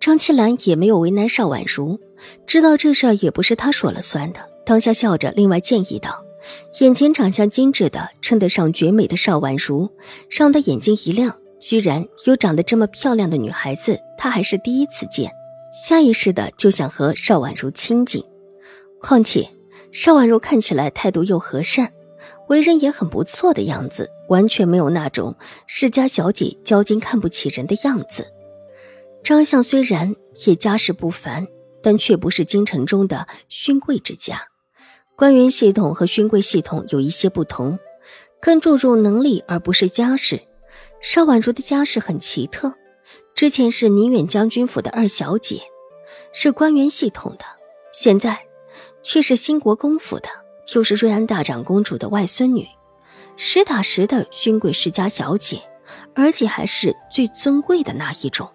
张七兰也没有为难邵婉如，知道这事儿也不是她说了算的，当下笑着，另外建议道：“眼前长相精致的，称得上绝美的邵婉如，让他眼睛一亮。居然有长得这么漂亮的女孩子，他还是第一次见，下意识的就想和邵婉如亲近。况且邵婉如看起来态度又和善，为人也很不错的样子，完全没有那种世家小姐交金看不起人的样子。”张相虽然也家世不凡，但却不是京城中的勋贵之家。官员系统和勋贵系统有一些不同，更注重能力而不是家世。邵婉如的家世很奇特，之前是宁远将军府的二小姐，是官员系统的，现在却是兴国公府的，又是瑞安大长公主的外孙女，实打实的勋贵世家小姐，而且还是最尊贵的那一种。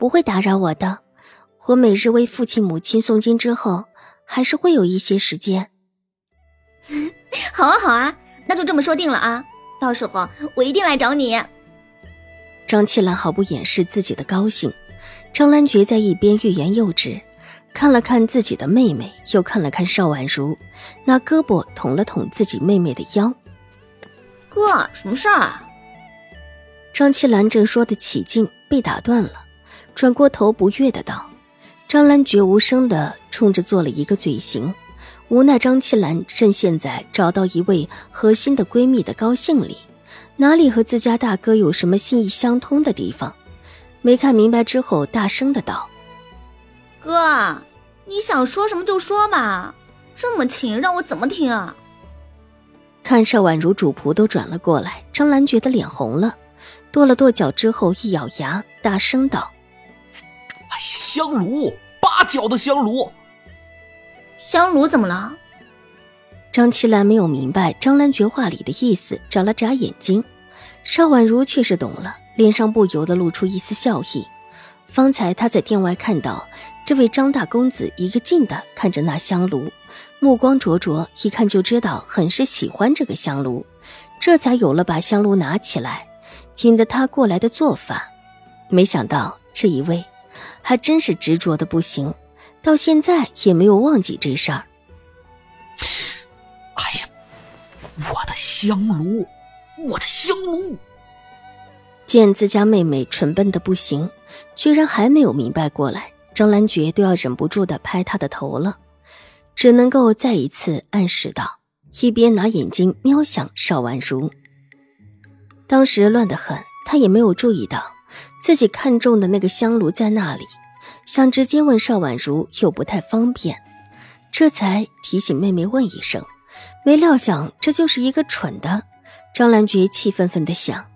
不会打扰我的，我每日为父亲母亲诵经之后，还是会有一些时间。好啊，好啊，那就这么说定了啊！到时候我一定来找你。张七兰毫不掩饰自己的高兴，张兰觉在一边欲言又止，看了看自己的妹妹，又看了看邵婉如，拿胳膊捅了捅自己妹妹的腰。哥，什么事儿啊？张七兰正说的起劲，被打断了。转过头，不悦的道：“张兰绝无声的冲着做了一个嘴型，无奈张七兰趁现在找到一位核心的闺蜜的高兴里，哪里和自家大哥有什么心意相通的地方？没看明白之后，大声的道：‘哥，你想说什么就说吧，这么亲，让我怎么听啊？’看邵婉如主仆都转了过来，张兰觉得脸红了，跺了跺脚之后，一咬牙，大声道。”香炉，八角的香炉。香炉怎么了？张七兰没有明白张兰绝话里的意思，眨了眨眼睛。邵婉如却是懂了，脸上不由得露出一丝笑意。方才她在店外看到这位张大公子一个劲的看着那香炉，目光灼灼，一看就知道很是喜欢这个香炉，这才有了把香炉拿起来，引得他过来的做法。没想到这一位。还真是执着的不行，到现在也没有忘记这事儿。哎呀，我的香炉，我的香炉！见自家妹妹蠢笨的不行，居然还没有明白过来，张兰觉都要忍不住的拍她的头了，只能够再一次暗示道，一边拿眼睛瞄向邵婉如。当时乱得很，她也没有注意到。自己看中的那个香炉在那里，想直接问邵婉如又不太方便，这才提醒妹妹问一声。没料想这就是一个蠢的。张兰觉气愤愤的想：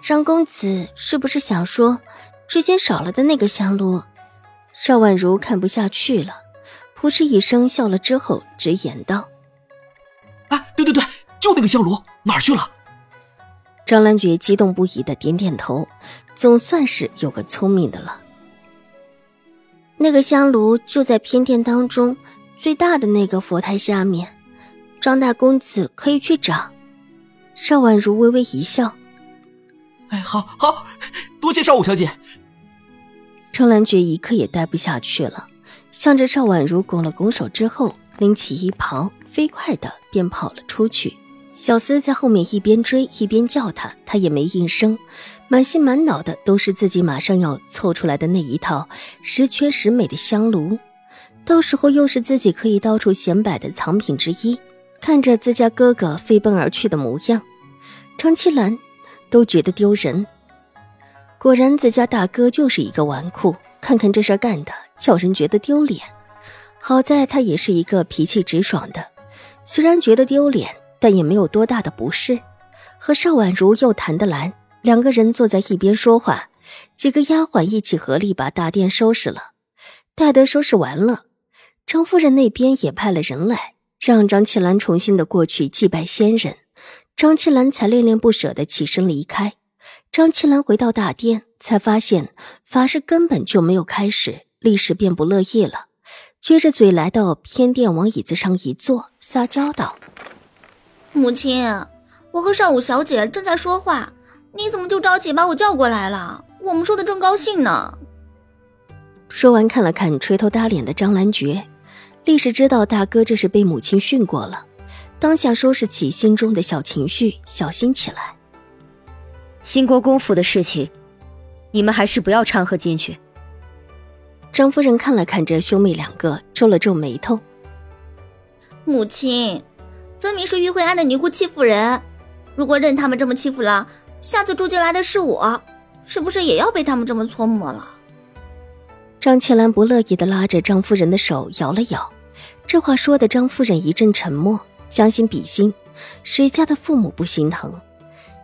张公子是不是想说之前少了的那个香炉？邵婉如看不下去了，扑哧一声笑了之后，直言道：“啊，对对对，就那个香炉，哪儿去了？”张兰觉激动不已的点点头，总算是有个聪明的了。那个香炉就在偏殿当中最大的那个佛台下面，张大公子可以去找。邵婉如微微一笑：“哎，好好，多谢邵五小姐。”张兰觉一刻也待不下去了，向着邵婉如拱了拱手之后，拎起衣袍，飞快的便跑了出去。小厮在后面一边追一边叫他，他也没应声，满心满脑的都是自己马上要凑出来的那一套十全十美的香炉，到时候又是自己可以到处显摆的藏品之一。看着自家哥哥飞奔而去的模样，张七兰都觉得丢人。果然，自家大哥就是一个纨绔，看看这事干的，叫人觉得丢脸。好在他也是一个脾气直爽的，虽然觉得丢脸。但也没有多大的不适，和邵婉如又谈得来，两个人坐在一边说话，几个丫鬟一起合力把大殿收拾了。待得收拾完了，张夫人那边也派了人来，让张七兰重新的过去祭拜先人。张七兰才恋恋不舍的起身离开。张七兰回到大殿，才发现法事根本就没有开始，立时便不乐意了，撅着嘴来到偏殿，往椅子上一坐，撒娇道：“母亲，我和少武小姐正在说话，你怎么就着急把我叫过来了？我们说的正高兴呢。”说完，看了看垂头耷脸的张兰觉，立时知道大哥这是被母亲训过了，当下收拾起心中的小情绪，小心起来。兴国公府的事情，你们还是不要掺和进去。张夫人看了看这兄妹两个，皱了皱眉头。母亲，分明是玉慧安的尼姑欺负人，如果任他们这么欺负了，下次住进来的是我，是不是也要被他们这么搓磨了？张庆兰不乐意的拉着张夫人的手摇了摇，这话说的张夫人一阵沉默。将心比心，谁家的父母不心疼？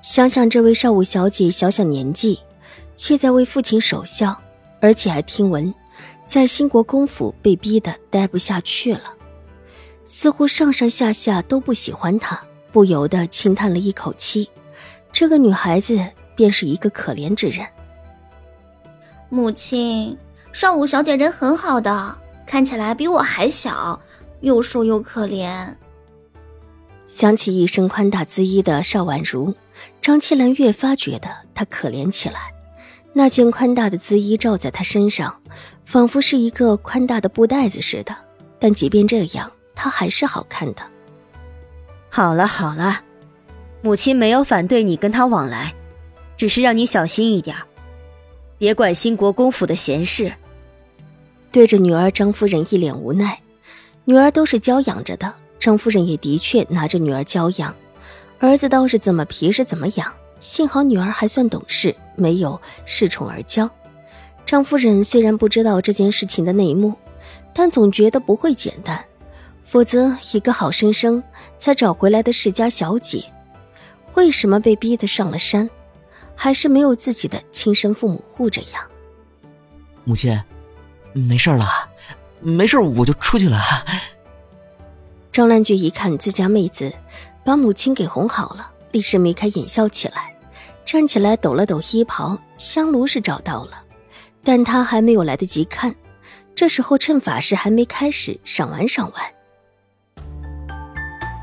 想想这位少武小姐小小年纪，却在为父亲守孝，而且还听闻在兴国公府被逼得待不下去了，似乎上上下下都不喜欢她，不由得轻叹了一口气。这个女孩子便是一个可怜之人。母亲。少武小姐人很好的，看起来比我还小，又瘦又可怜。想起一身宽大姿衣的邵婉如，张七兰越发觉得她可怜起来。那件宽大的姿衣罩在她身上，仿佛是一个宽大的布袋子似的。但即便这样，她还是好看的。好了好了，母亲没有反对你跟他往来，只是让你小心一点，别管兴国公府的闲事。对着女儿张夫人一脸无奈，女儿都是娇养着的，张夫人也的确拿着女儿娇养，儿子倒是怎么皮是怎么养。幸好女儿还算懂事，没有恃宠而骄。张夫人虽然不知道这件事情的内幕，但总觉得不会简单，否则一个好生生才找回来的世家小姐，为什么被逼得上了山，还是没有自己的亲生父母护着呀？母亲。没事了，没事，我就出去了。张兰菊一看自家妹子把母亲给哄好了，立时眉开眼笑起来，站起来抖了抖衣袍，香炉是找到了，但他还没有来得及看，这时候趁法事还没开始，赏玩赏玩。